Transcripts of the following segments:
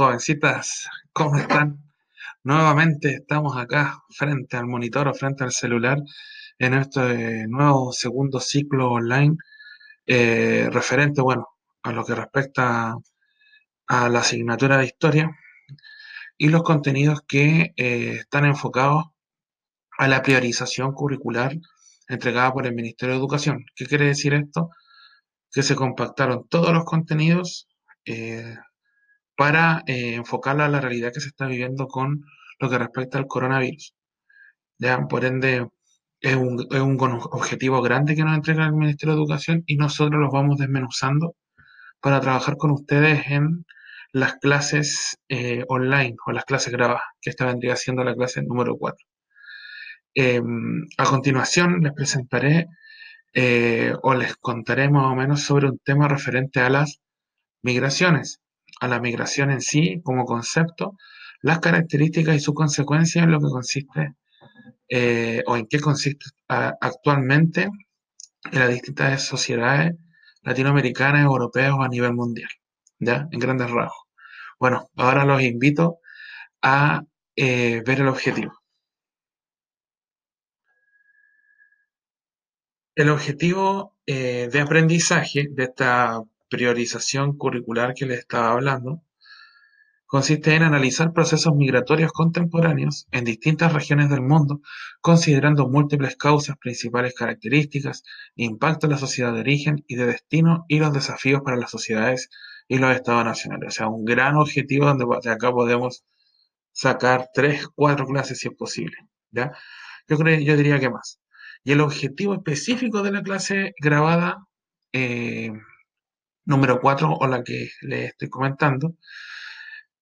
jovencitas, ¿cómo están? Nuevamente estamos acá frente al monitor o frente al celular en este nuevo segundo ciclo online eh, referente, bueno, a lo que respecta a la asignatura de historia y los contenidos que eh, están enfocados a la priorización curricular entregada por el Ministerio de Educación. ¿Qué quiere decir esto? Que se compactaron todos los contenidos eh, para eh, enfocarla a la realidad que se está viviendo con lo que respecta al coronavirus. ¿Ya? Por ende, es un, objetivo grande que nos entrega el Ministerio de Educación y nosotros los vamos desmenuzando para trabajar con ustedes en las clases eh, online o las clases grabadas, que esta vendría siendo la clase número 4. Em, a continuación les presentaré eh, o les contaré más o menos sobre un tema referente a las migraciones a la migración en sí como concepto, las características y su consecuencia en lo que consiste eh, o en qué consiste actualmente en las distintas sociedades latinoamericanas, europeas o a nivel mundial, ¿ya? En grandes rasgos. Bueno, ahora los invito a eh, ver el objetivo. El objetivo eh, de aprendizaje de esta priorización curricular que les estaba hablando, consiste en analizar procesos migratorios contemporáneos en distintas regiones del mundo, considerando múltiples causas, principales características, impacto en la sociedad de origen y de destino y los desafíos para las sociedades y los estados nacionales. O sea, un gran objetivo donde de acá podemos sacar tres, cuatro clases si es posible. ¿ya? Yo, creo, yo diría que más. Y el objetivo específico de la clase grabada eh, número 4 o la que le estoy comentando,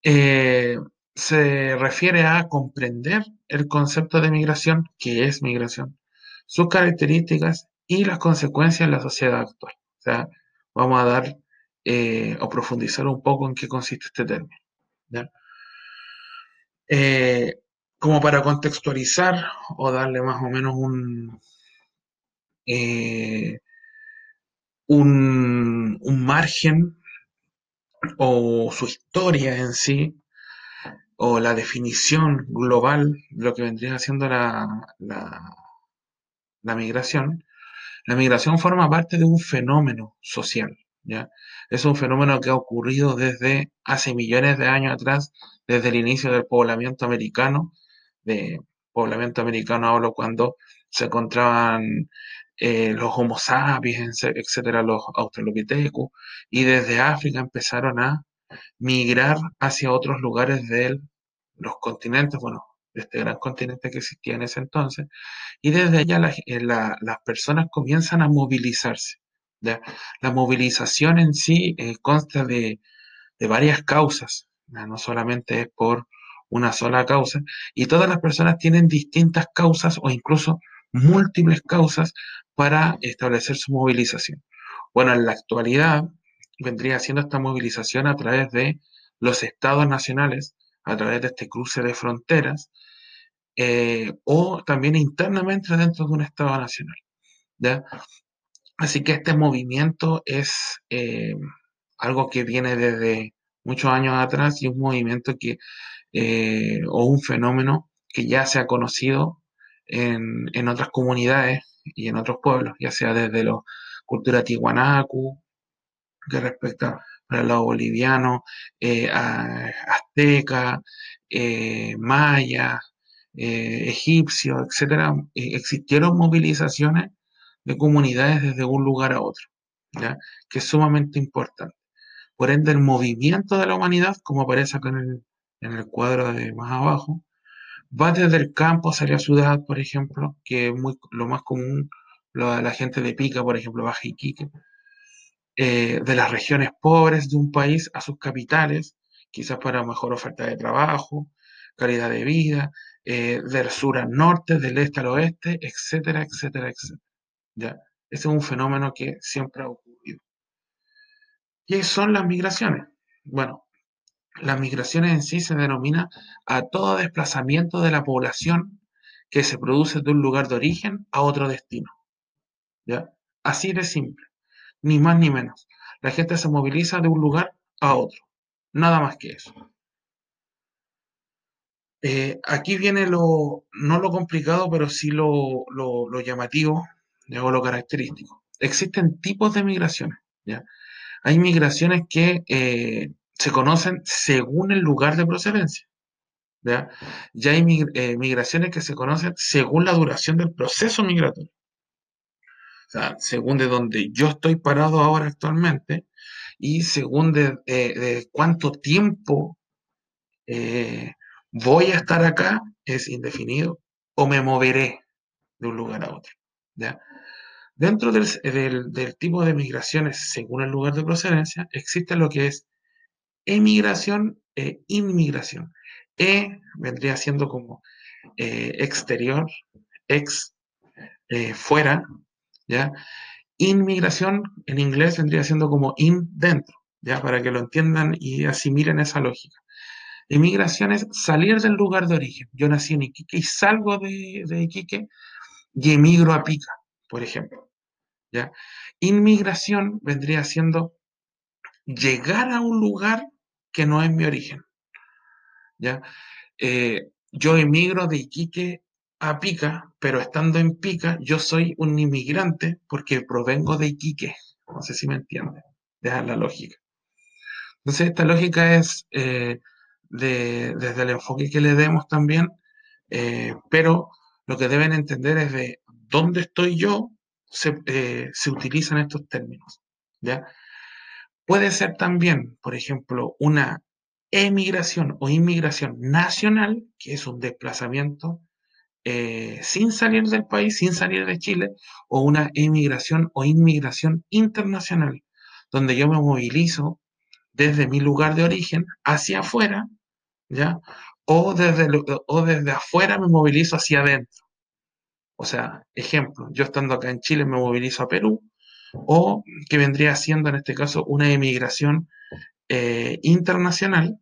eh, se refiere a comprender el concepto de migración, que es migración, sus características y las consecuencias en la sociedad actual. O sea, vamos a dar eh, o profundizar un poco en qué consiste este término. Eh, como para contextualizar o darle más o menos un, un, margen o su historia en sí, o la definición global de lo que vendría siendo la, la, migración, la migración forma parte de un fenómeno social. ¿ya? Es un fenómeno que ha ocurrido desde hace millones de años atrás, desde el inicio del poblamiento americano. De poblamiento americano hablo cuando se encontraban eh, los Homo sapiens, etcétera, los Australopithecus, y desde África empezaron a migrar hacia otros lugares de los continentes, bueno, de este gran continente que existía en ese entonces, y desde allá eh, las personas comienzan a movilizarse. La movilización en sí eh, consta de, de, varias causas, no solamente es por una sola causa, y todas las personas tienen distintas causas o incluso múltiples causas para establecer su movilización. Bueno, en la actualidad vendría siendo esta movilización a través de los estados nacionales, a través de este cruce de fronteras, eh, o también internamente dentro de un estado nacional. Así que este movimiento es eh, algo que viene desde muchos años atrás y un movimiento que, eh, o un fenómeno que ya se ha conocido en, otras comunidades y en otros pueblos, ya sea desde la cultura tihuanacu, que respecta para el lado boliviano, eh, azteca, eh, maya, eh, egipcio, etcétera, existieron movilizaciones de comunidades desde un lugar a otro, que es sumamente importante. Por ende, el movimiento de la humanidad, como aparece acá en el, en el cuadro de más abajo, va desde el campo hacia la ciudad, por ejemplo, que es muy, lo más común, la gente de Pica, por ejemplo, Baja Iquique, eh, de las regiones pobres de un país a sus capitales, quizás para mejor oferta de trabajo, calidad de vida, eh, del sur al norte, del este al oeste, etcétera, etcétera, etcétera. ¿Ya? Ese es un fenómeno que siempre ha ocurrido. ¿Qué son las migraciones? Bueno, las migraciones en sí se denomina a todo desplazamiento de la población que se produce de un lugar de origen a otro destino. ¿Ya? Así de simple, ni más ni menos. La gente se moviliza de un lugar a otro, nada más que eso. Eh, aquí viene lo, no lo complicado, pero sí lo, lo, llamativo, o lo característico. Existen tipos de migraciones, ¿ya? Hay migraciones que eh, se conocen según el lugar de procedencia, ¿ya? Hay eh, migraciones que se conocen según la duración del proceso migratorio. Según de donde yo estoy parado ahora actualmente y según de, de cuánto tiempo eh, voy a estar acá es indefinido o me moveré de un lugar a otro. Dentro del, del, tipo de migraciones según el lugar de procedencia, existe lo que es emigración e inmigración. E vendría siendo como eh, exterior, ex, eh, fuera, ¿ya? Inmigración en inglés vendría siendo como in dentro, ¿ya? Para que lo entiendan y asimilen esa lógica. Emigración es salir del lugar de origen. Yo nací en Iquique y salgo de, Iquique y emigro a Pica, por ejemplo. ¿ya? Inmigración vendría siendo llegar a un lugar que no es mi origen. ¿ya? Eh, yo emigro de Iquique a Pica, pero estando en Pica, yo soy un inmigrante porque provengo de Iquique. No sé si me entienden. Deja la lógica. Entonces, esta lógica es eh, desde el enfoque que le demos también, eh, pero lo que deben entender es de dónde estoy yo, se, se utilizan estos términos. ¿ya? Puede ser también, por ejemplo, una emigración o inmigración nacional, que es un desplazamiento eh, sin salir del país, sin salir de Chile, o una emigración o inmigración internacional, donde yo me movilizo desde mi lugar de origen hacia afuera ¿ya? O desde, o desde afuera me movilizo hacia adentro. O sea, ejemplo, yo estando acá en Chile me movilizo a Perú, o que vendría siendo en este caso una emigración eh, internacional,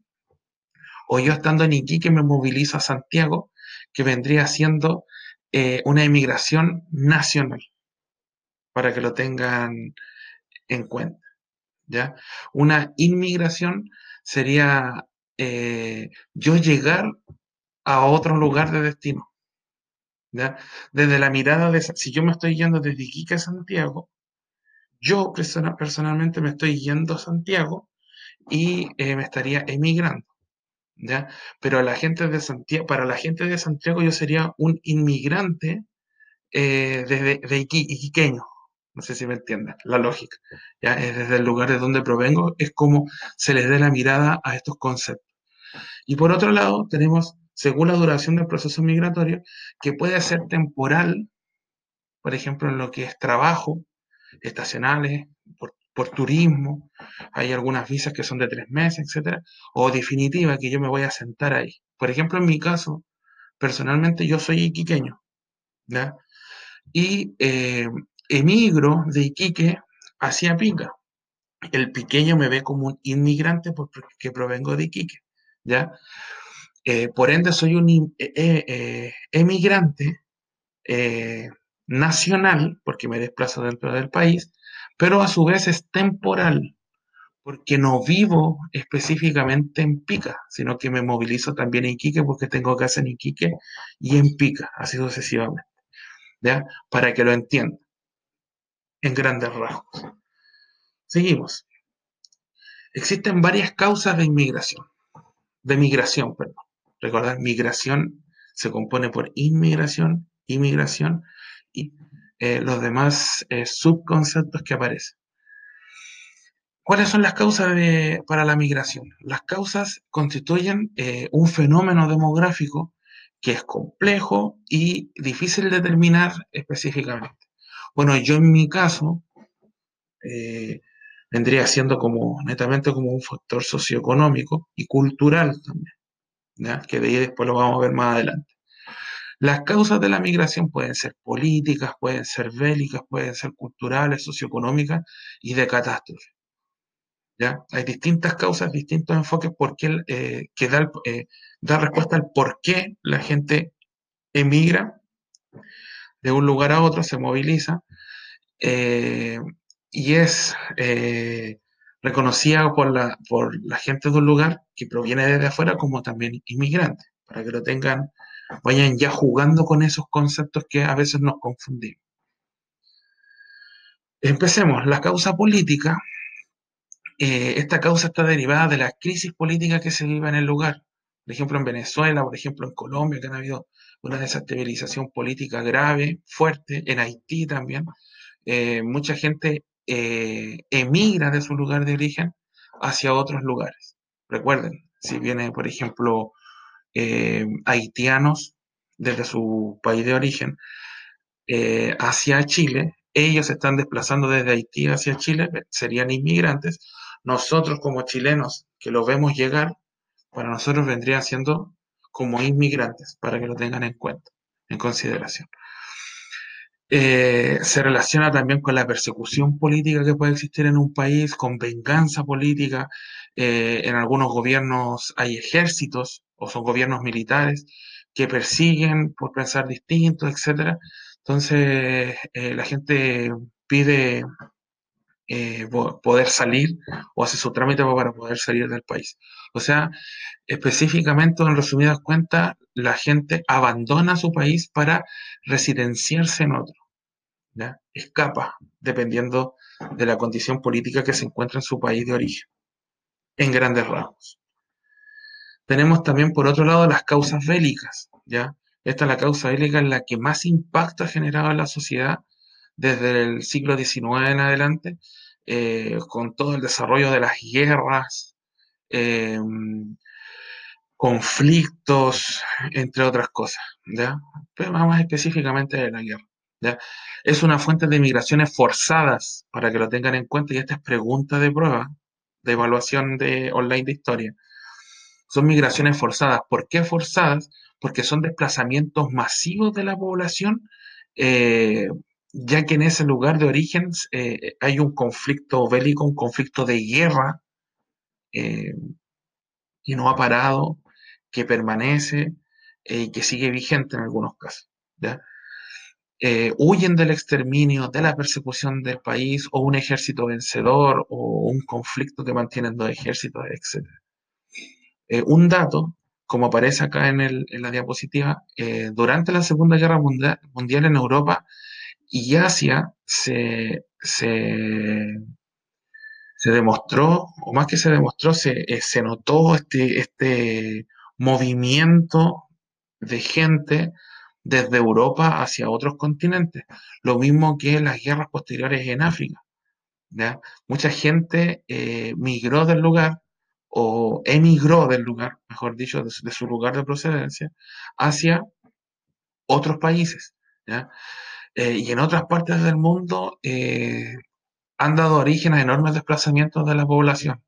o yo estando en Iquique me movilizo a Santiago, que vendría siendo eh, una emigración nacional, para que lo tengan en cuenta. ¿ya? Una inmigración sería eh, yo llegar a otro lugar de destino. ¿ya? Desde la mirada de, si yo me estoy yendo desde Iquique a Santiago, yo personalmente me estoy yendo a Santiago y eh, me estaría emigrando. ¿ya? Pero la gente de Santiago, para la gente de Santiago yo sería un inmigrante eh, desde de iquiqueño. No sé si me entienden la lógica. ¿ya? Es desde el lugar de donde provengo, es como se les dé la mirada a estos conceptos. Y por otro lado, tenemos, según la duración del proceso migratorio, que puede ser temporal, por ejemplo, en lo que es trabajo, estacionales, por, turismo, hay algunas visas que son de tres meses, etcétera, o definitiva, que yo me voy a sentar ahí. Por ejemplo, en mi caso, personalmente yo soy iquiqueño, ¿ya? Y eh, emigro de Iquique hacia Pica. El piqueño me ve como un inmigrante porque provengo de Iquique. ¿ya? Eh, por ende, soy un eh, emigrante nacional, porque me desplazo dentro del país, pero a su vez es temporal, porque no vivo específicamente en Pica, sino que me movilizo también en Iquique, porque tengo casa en Iquique y en Pica, así sucesivamente, ¿ya? Para que lo entiendan, en grandes rasgos. Seguimos. Existen varias causas de inmigración de migración, perdón. Recordar, migración se compone por inmigración, inmigración eh, los demás eh, subconceptos que aparecen. ¿Cuáles son las causas para la migración? Las causas constituyen eh, un fenómeno demográfico que es complejo y difícil de determinar específicamente. Bueno, yo en mi caso vendría siendo como netamente como un factor socioeconómico y cultural también, que de ahí después lo vamos a ver más adelante. Las causas de la migración pueden ser políticas, pueden ser bélicas, pueden ser culturales, socioeconómicas y de catástrofe. ¿ya? Hay distintas causas, distintos enfoques por qué, eh, que da, eh, da respuesta al por qué la gente emigra de un lugar a otro, se moviliza. Eh, y es eh, reconocida por la, por la gente de un lugar que proviene desde afuera como también inmigrante. para que lo tengan, vayan ya jugando con esos conceptos que a veces nos confundimos. Empecemos, la causa política. Eh, esta causa está derivada de la crisis política que se vive en el lugar. Por ejemplo, en Venezuela, por ejemplo, en Colombia, que han habido una desestabilización política grave, fuerte, en Haití también. Eh, mucha gente eh, emigra de su lugar de origen hacia otros lugares. Recuerden, si viene, por ejemplo, haitianos desde su país de origen hacia Chile, ellos se están desplazando desde Haití hacia Chile, serían inmigrantes. Nosotros como chilenos que los vemos llegar, para nosotros vendrían siendo como inmigrantes, para que lo tengan en cuenta, en consideración. Eh, se relaciona también con la persecución política que puede existir en un país, con venganza política. Eh, en algunos gobiernos hay ejércitos o son gobiernos militares que persiguen por pensar distinto, etcétera. Entonces, eh, la gente pide eh, poder salir o hace su trámite para poder salir del país. O sea, específicamente, en resumidas cuentas, la gente abandona su país para residenciarse en otro. Escapa, dependiendo de la condición política que se encuentra en su país de origen, en grandes rasgos. Tenemos también, por otro lado, las causas bélicas, ¿ya? Esta es la causa bélica en la que más impacto ha generado en la sociedad desde el siglo XIX en adelante, eh, con todo el desarrollo de las guerras, em, conflictos, entre otras cosas. ¿ya? Pero más específicamente de la guerra. ¿ya? Es una fuente de migraciones forzadas, para que lo tengan en cuenta, y esta es pregunta de prueba, de evaluación de online de historia. Son migraciones forzadas. ¿Por qué forzadas? porque son desplazamientos masivos de la población, eh, ya que en ese lugar de origen eh, hay un conflicto bélico, un conflicto de guerra, eh, que no ha parado, que permanece y que sigue vigente en algunos casos. Huyen del exterminio, de la persecución del país, o un ejército vencedor, o un conflicto que mantienen dos ejércitos, etc. un dato como aparece acá en, la diapositiva, eh, durante la Segunda Guerra Mundial, en Europa y Asia se, demostró, o más que se demostró, se, eh, notó este, este movimiento de gente desde Europa hacia otros continentes. Lo mismo que las guerras posteriores en África. Mucha gente eh, migró del lugar o emigró del lugar, mejor dicho, de, su lugar de procedencia, hacia otros países. Eh, y en otras partes del mundo eh, han dado origen a enormes desplazamientos de la población,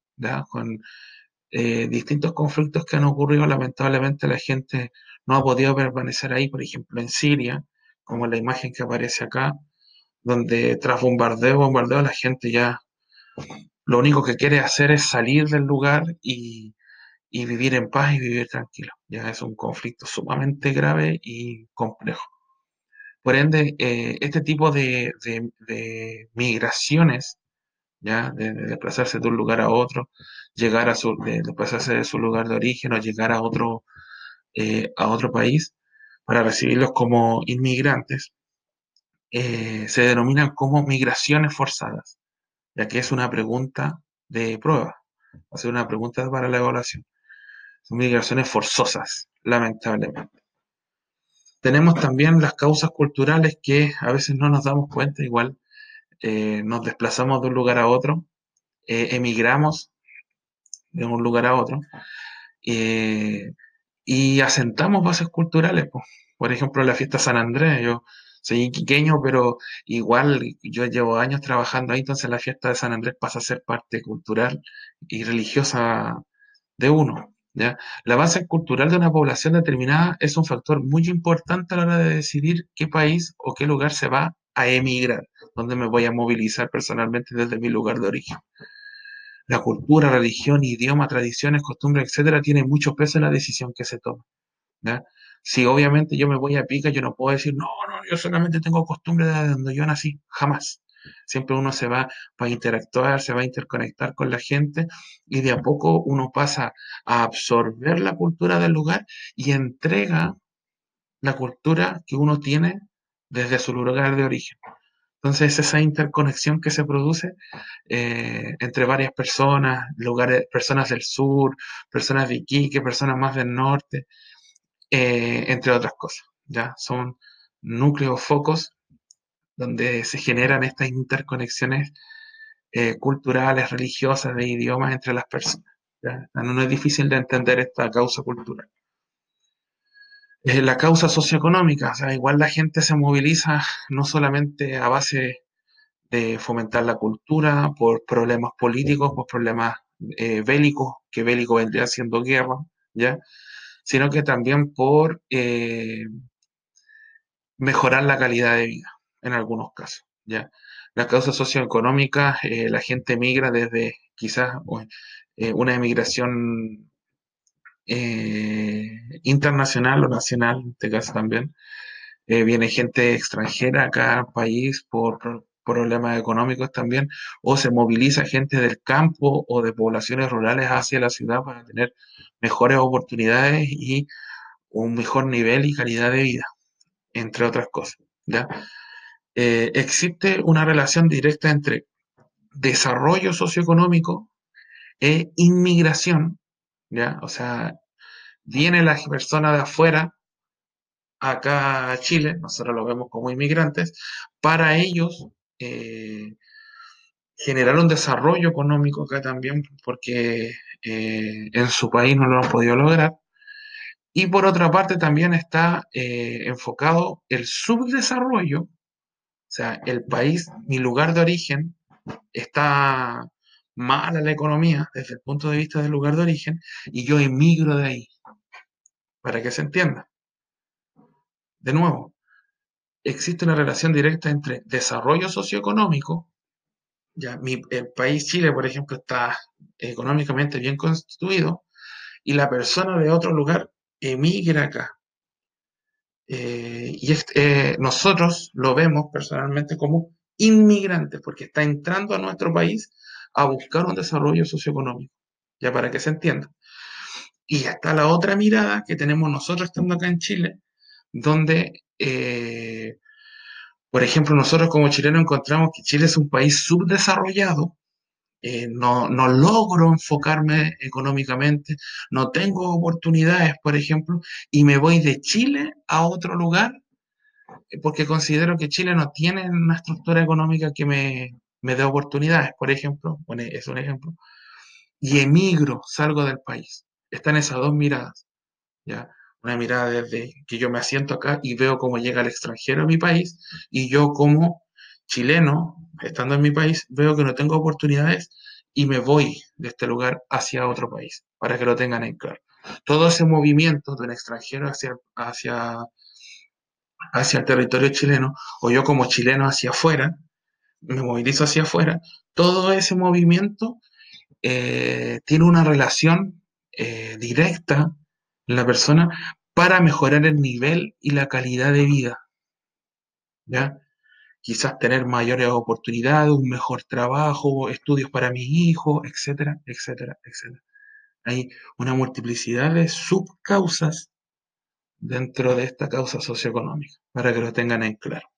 eh, distintos conflictos que han ocurrido. Lamentablemente la gente no ha podido permanecer ahí, por ejemplo, en Siria, como la imagen que aparece acá, donde tras bombardeo, bombardeo, la gente ya lo único que quiere hacer es salir del lugar y, vivir en paz y vivir tranquilo. Ya es un conflicto sumamente grave y complejo. Por ende, eh, este tipo de, migraciones, ya de, desplazarse de un lugar a otro, llegar a su, desplazarse de su lugar de origen o llegar a otro, eh, a otro país para recibirlos como inmigrantes, eh, se denominan como migraciones forzadas ya que es una pregunta de prueba, va a ser una pregunta para la evaluación. Son migraciones forzosas, lamentablemente. Tenemos también las causas culturales que a veces no nos damos cuenta, igual eh, nos desplazamos de un lugar a otro, eh, emigramos de un lugar a otro eh, y asentamos bases culturales. Por ejemplo, la fiesta San Andrés, yo soy iquiqueño, pero igual yo llevo años trabajando ahí, entonces la fiesta de San Andrés pasa a ser parte cultural y religiosa de uno. La base cultural de una población determinada es un factor muy importante a la hora de decidir qué país o qué lugar se va a emigrar, donde me voy a movilizar personalmente desde mi lugar de origen. La cultura, religión, idioma, tradiciones, costumbres, etcétera, tiene mucho peso en la decisión que se toma. Si obviamente yo me voy a pica, yo no puedo decir, no, no, yo solamente tengo costumbre de donde yo nací, jamás. Siempre uno se va, a interactuar, se va a interconectar con la gente y de a poco uno pasa a absorber la cultura del lugar y entrega la cultura que uno tiene desde su lugar de origen. Entonces, esa interconexión que se produce eh, entre varias personas, lugares, personas del sur, personas de Iquique, personas más del norte, eh, entre otras cosas. ¿ya? Son núcleos, focos, donde se generan estas interconexiones eh, culturales, religiosas, de idiomas entre las personas. No es difícil de entender esta causa cultural. Eh, la causa socioeconómica, o sea, igual la gente se moviliza no solamente a base de fomentar la cultura, por problemas políticos, por problemas eh, bélicos, que bélico vendría siendo guerra, ¿ya? Sino que también por eh, mejorar la calidad de vida, en algunos casos, ¿ya? La causa socioeconómica, la gente migra desde quizás una emigración eh, internacional o nacional, en este caso también. Eh, viene gente extranjera acá al país por problemas económicos también, o se moviliza gente del campo o de poblaciones rurales hacia la ciudad para tener mejores oportunidades y un mejor nivel y calidad de vida, entre otras cosas. ¿ya? Eh, existe una relación directa entre desarrollo socioeconómico e inmigración ¿ya? O sea, viene la persona de afuera acá a Chile, nosotros lo vemos como inmigrantes, para ellos eh, generar un desarrollo económico acá también, porque eh, en su país no lo han podido lograr. Y por otra parte también está eh, enfocado el subdesarrollo, o sea, el país, mi lugar de origen, está mala la economía desde el punto de vista del lugar de origen y yo emigro de ahí, para que se entienda. De nuevo, existe una relación directa entre desarrollo socioeconómico, ya el país Chile, por ejemplo, está económicamente bien constituido, y la persona de otro lugar emigra acá. Eh, y eh, nosotros lo vemos personalmente como inmigrante, porque está entrando a nuestro país a buscar un desarrollo socioeconómico, ya para que se entienda. Y está la otra mirada que tenemos nosotros estando acá en Chile, donde, eh, por ejemplo, nosotros como chilenos encontramos que Chile es un país subdesarrollado, eh, no, no, logro enfocarme económicamente, no tengo oportunidades, por ejemplo, y me voy de Chile a otro lugar eh, porque considero que Chile no tiene una estructura económica que me, me dé oportunidades, por ejemplo, es un ejemplo, y emigro, salgo del país. Están esas dos miradas, ¿ya? Una mirada desde que yo me asiento acá y veo cómo llega el extranjero a mi país, y yo como chileno, estando en mi país, veo que no tengo oportunidades y me voy de este lugar hacia otro país, para que lo tengan en claro. Todo ese movimiento de un extranjero hacia, hacia, hacia el territorio chileno, o yo como chileno hacia afuera, me movilizo hacia afuera, todo ese movimiento eh, tiene una relación eh, directa en la persona para mejorar el nivel y la calidad de vida. ¿Ya? Quizás tener mayores oportunidades, un mejor trabajo, estudios para mis hijos, etcétera, etcétera, etcétera. Hay una multiplicidad de subcausas dentro de esta causa socioeconómica, para que lo tengan en claro.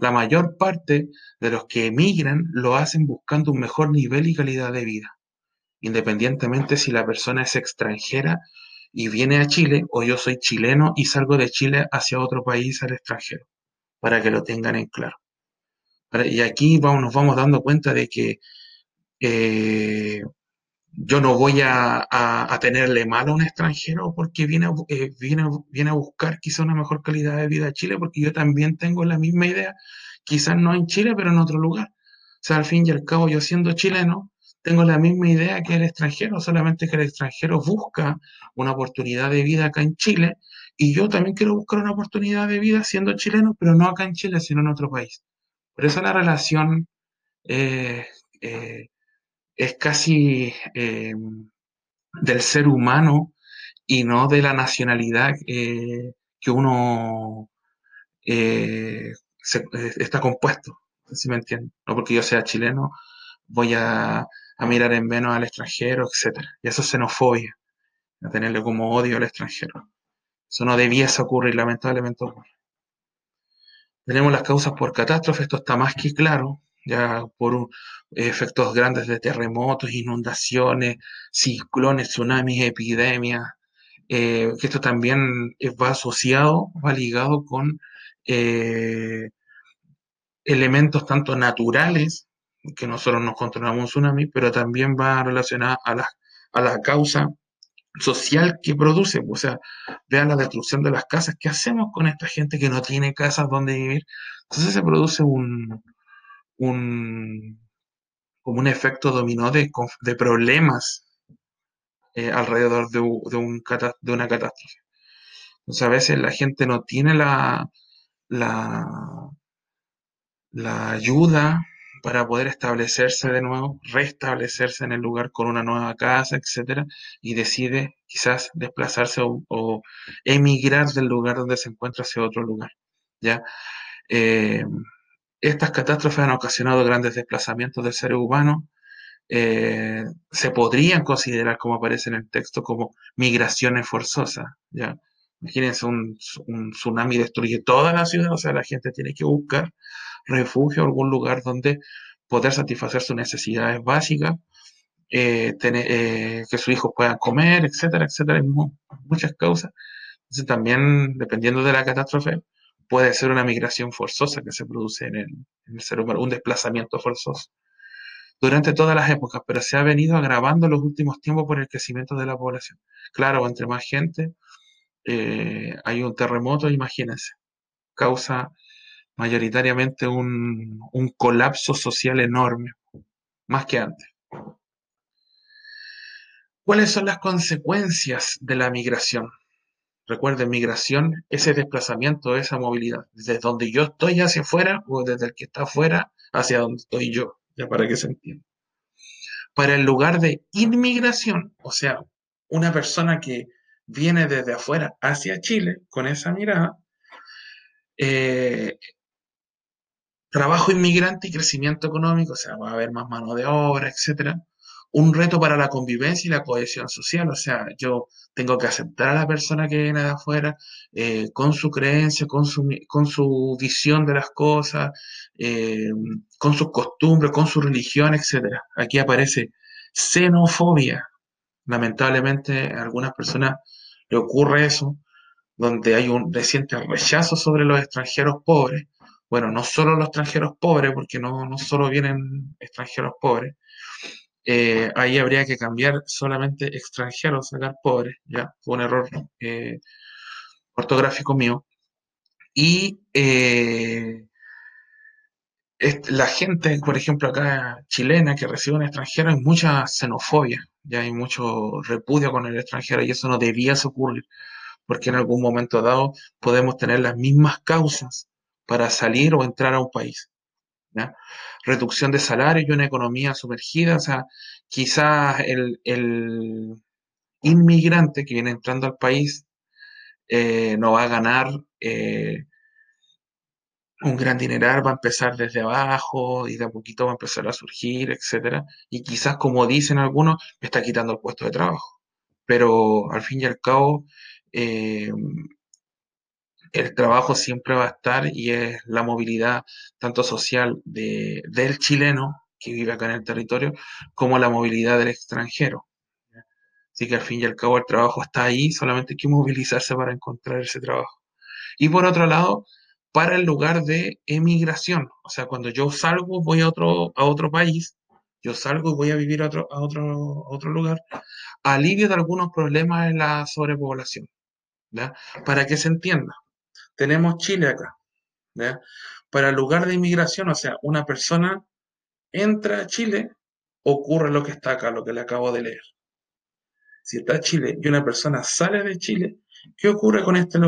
La mayor parte de los que emigran lo hacen buscando un mejor nivel y calidad de vida, independientemente si la persona es extranjera y viene a Chile o yo soy chileno y salgo de Chile hacia otro país al extranjero, para que lo tengan en claro. Y aquí vamos, nos vamos dando cuenta de que eh, yo no voy a, tenerle mal a un extranjero porque viene, eh, viene, viene a buscar quizá una mejor calidad de vida a Chile, porque yo también tengo la misma idea, quizás no en Chile, pero en otro lugar. O sea, al fin y al cabo, yo siendo chileno, tengo la misma idea que el extranjero, solamente que el extranjero busca una oportunidad de vida acá en Chile, y yo también quiero buscar una oportunidad de vida siendo chileno, pero no acá en Chile, sino en otro país. Por eso la relación eh, eh, es casi eh, del ser humano y no de la nacionalidad eh, que uno eh, está compuesto. si me entienden. No porque yo sea chileno, voy a, mirar en menos al extranjero, etcétera. Y eso es xenofobia, a tenerle como odio al extranjero. Eso no debiese ocurrir, lamentablemente ocurre. Tenemos las causas por catástrofe, esto está más que claro, ya por efectos grandes de terremotos, inundaciones, ciclones, tsunamis, epidemias, eh, que esto también va asociado, va ligado con eh, elementos tanto naturales, que nosotros nos controlamos un tsunami, pero también va relacionado a la, a la causa social que produce. O sea, vean la destrucción de las casas. ¿Qué hacemos con esta gente que no tiene casas donde vivir? Entonces se produce un, un como un efecto dominó de, de problemas eh, alrededor de, un, de, una catástrofe. Entonces a veces la gente no tiene la, la, la ayuda para poder establecerse de nuevo, restablecerse en el lugar con una nueva casa, etcétera, y decide quizás desplazarse o, emigrar del lugar donde se encuentra hacia otro lugar. ¿ya? Eh, estas catástrofes han ocasionado grandes desplazamientos del ser humano. Eh, se podrían considerar, como aparece en el texto, como migraciones forzosas. ¿ya? Imagínense, un, un tsunami destruye toda la ciudad, o sea, la gente tiene que buscar refugio, algún lugar donde poder satisfacer sus necesidades básicas, eh, tener, eh, que sus hijos puedan comer, etcétera, etcétera, muchas causas. Entonces también, dependiendo de la catástrofe, puede ser una migración forzosa que se produce en el, en el ser humano, un desplazamiento forzoso durante todas las épocas, pero se ha venido agravando en los últimos tiempos por el crecimiento de la población. Claro, entre más gente, eh, hay un terremoto, imagínense, causa mayoritariamente un, un colapso social enorme, más que antes. ¿Cuáles son las consecuencias de la migración? Recuerden, migración, ese desplazamiento, esa movilidad, desde donde yo estoy hacia afuera o desde el que está afuera hacia donde estoy yo, ya para que se entienda. Para el lugar de inmigración, o sea, una persona que viene desde afuera hacia Chile con esa mirada, eh, trabajo inmigrante y crecimiento económico, o sea, va a haber más mano de obra, etcétera. Un reto para la convivencia y la cohesión social, o sea, yo tengo que aceptar a la persona que viene de afuera eh, con su creencia, con su, con su visión de las cosas, eh, con sus costumbres, con su religión, etcétera. Aquí aparece xenofobia. Lamentablemente, a algunas personas le ocurre eso, donde hay un reciente rechazo sobre los extranjeros pobres bueno, no solo los extranjeros pobres, porque no, no solo vienen extranjeros pobres, eh, ahí habría que cambiar solamente extranjeros, sacar pobres, ya, fue un error eh, ortográfico mío. Y eh, la gente, por ejemplo, acá chilena que recibe un extranjero, hay mucha xenofobia, ya hay mucho repudio con el extranjero y eso no debía ocurrir, porque en algún momento dado podemos tener las mismas causas para salir o entrar a un país. Reducción de salario y una economía sumergida, o sea, quizás el, inmigrante que viene entrando al país eh, no va a ganar eh, un gran dineral, va a empezar desde abajo y de a poquito va a empezar a surgir, etcétera. Y quizás, como dicen algunos, está quitando el puesto de trabajo. Pero al fin y al cabo, eh, el trabajo siempre va a estar y es la movilidad tanto social de, del chileno que vive acá en el territorio como la movilidad del extranjero. Así que al fin y al cabo el trabajo está ahí, solamente hay que movilizarse para encontrar ese trabajo. Y por otro lado, para el lugar de emigración, o sea, cuando yo salgo, voy a otro, a otro país, yo salgo y voy a vivir a otro, a otro, a otro lugar, alivio de algunos problemas en la sobrepoblación. Para que se entienda, tenemos Chile acá. Para el lugar de inmigración, o sea, una persona entra a Chile, ocurre lo que está acá, lo que le acabo de leer. Si está Chile y una persona sale de Chile, ¿qué ocurre con, este,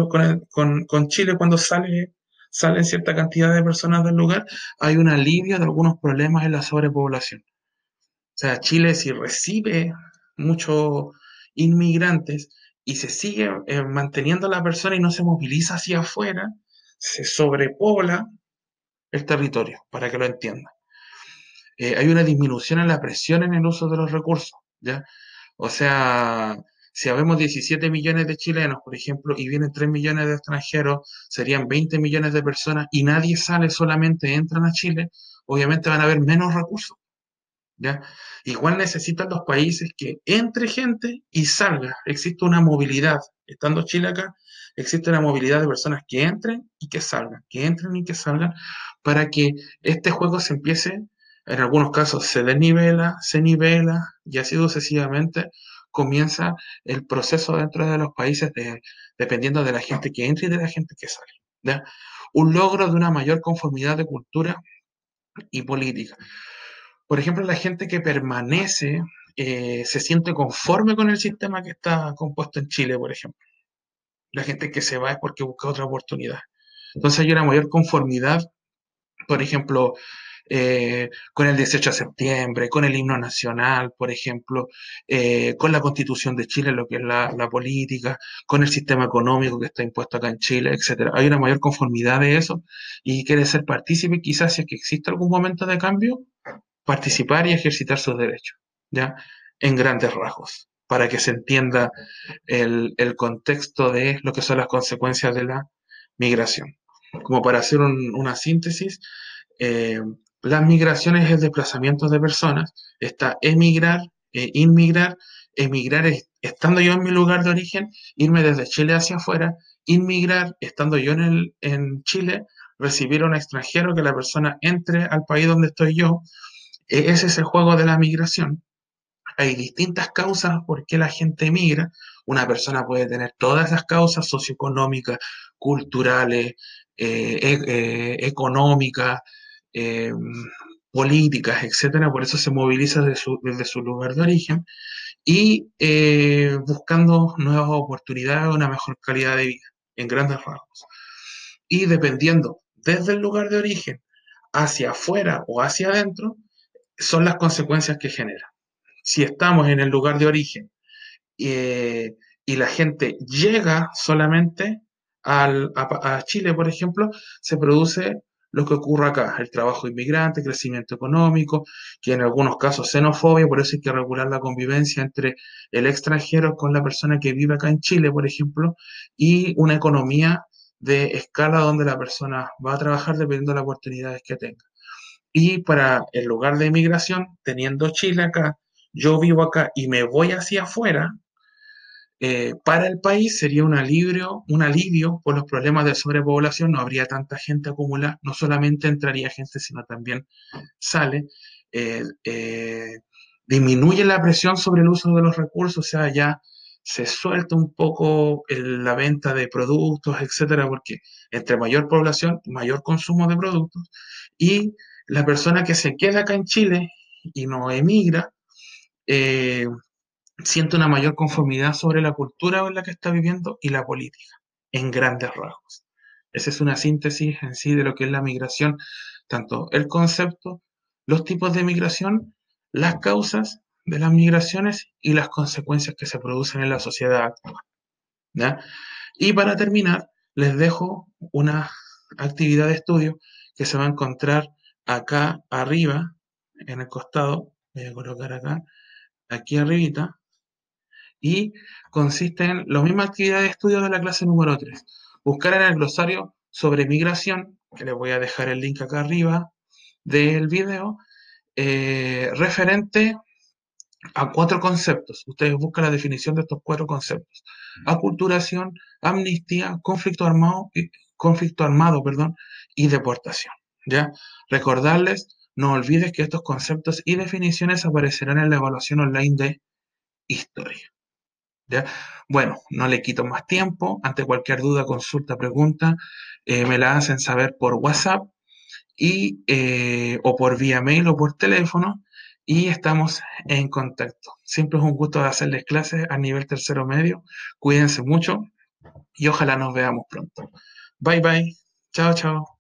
con, con Chile cuando sale, salen cierta cantidad de personas del lugar? Hay un alivio de algunos problemas en la sobrepoblación. O sea, Chile si recibe muchos inmigrantes, y se sigue eh, manteniendo la persona y no se moviliza hacia afuera, se sobrepobla, el territorio, para que lo entiendan. Eh, hay una disminución en la presión en el uso de los recursos, ¿ya? O sea, si habemos 17 millones de chilenos, por ejemplo, y vienen 3 millones de extranjeros, serían 20 millones de personas y nadie sale, solamente entran a Chile, obviamente van a haber menos recursos. Igual necesitan los países que entre gente y salga. Existe una movilidad. Estando Chile acá, existe una movilidad de personas que entren y que salgan, que entren y que salgan, para que este juego se empiece, en algunos casos se desnivela, se nivela y así sucesivamente comienza el proceso dentro de los países dependiendo de la gente que entra y de la gente que sale. Un logro de una mayor conformidad de cultura y política. Por ejemplo, la gente que permanece eh, se siente conforme con el sistema que está compuesto en Chile, por ejemplo. La gente que se va es porque busca otra oportunidad. Entonces hay una mayor conformidad, por ejemplo, eh, con el 18 de septiembre, con el himno nacional, por ejemplo, eh, con la constitución de Chile, lo que es la, la, política, con el sistema económico que está impuesto acá en Chile, etcétera. Hay una mayor conformidad de eso y quiere ser partícipe, quizás si es que existe algún momento de cambio, participar y ejercitar sus derechos, ¿ya? En grandes rasgos, para que se entienda el, contexto de lo que son las consecuencias de la migración. Como para hacer una síntesis, eh, las migraciones es el desplazamiento de personas, está emigrar, eh, inmigrar, emigrar es, estando yo en mi lugar de origen, irme desde Chile hacia afuera, inmigrar, estando yo en, el, en Chile, recibir a un extranjero, que la persona entre al país donde estoy yo, ese es el juego de la migración. Hay distintas causas por qué la gente emigra. Una persona puede tener todas las causas socioeconómicas, culturales, eh, e-, eh, económicas, eh, políticas, etcétera. Por eso se moviliza desde su, desde su lugar de origen y buscando nuevas oportunidades, una mejor calidad de vida, en grandes rasgos. Y dependiendo desde el lugar de origen hacia afuera o hacia adentro, son las consecuencias que genera. Si estamos en el lugar de origen eh, y la gente llega solamente a, Chile, por ejemplo, se produce lo que ocurre acá, el trabajo inmigrante, crecimiento económico, que en algunos casos xenofobia, por eso hay que regular la convivencia entre el extranjero con la persona que vive acá en Chile, por ejemplo, y una economía de escala donde la persona va a trabajar dependiendo de las oportunidades que tenga. Y para el lugar de inmigración, teniendo Chile acá, yo vivo acá y me voy hacia afuera, eh, para el país sería un alivio, un alivio por los problemas de sobrepoblación, no habría tanta gente acumulada, no solamente entraría gente, sino también sale, eh, eh, disminuye la presión sobre el uso de los recursos, o sea, ya se suelta un poco la venta de productos, etcétera, porque entre mayor población, mayor consumo de productos, y la persona que se queda acá en Chile y no emigra, eh, siente una mayor conformidad sobre la cultura en la que está viviendo y la política, en grandes rasgos. Esa es una síntesis en sí de lo que es la migración, tanto el concepto, los tipos de migración, las causas de las migraciones y las consecuencias que se producen en la sociedad actual. Y para terminar, les dejo una actividad de estudio que se va a encontrar acá arriba, en el costado, voy a colocar acá, aquí arribita, y consiste en la misma actividad de estudio de la clase número 3. Buscar en el glosario sobre migración, que les voy a dejar el link acá arriba del video, eh, referente a cuatro conceptos. Ustedes buscan la definición de estos cuatro conceptos. Aculturación, amnistía, conflicto armado, conflicto armado perdón, y deportación. ¿Ya? Recordarles, no olvides que estos conceptos y definiciones aparecerán en la evaluación online de historia. ¿ya? Bueno, no le quito más tiempo. Ante cualquier duda, consulta, pregunta, eh, me la hacen saber por WhatsApp y, eh, o por vía mail o por teléfono y estamos en contacto. Siempre es un gusto hacerles clases a nivel tercero medio. Cuídense mucho y ojalá nos veamos pronto. Bye bye. Chao, chao.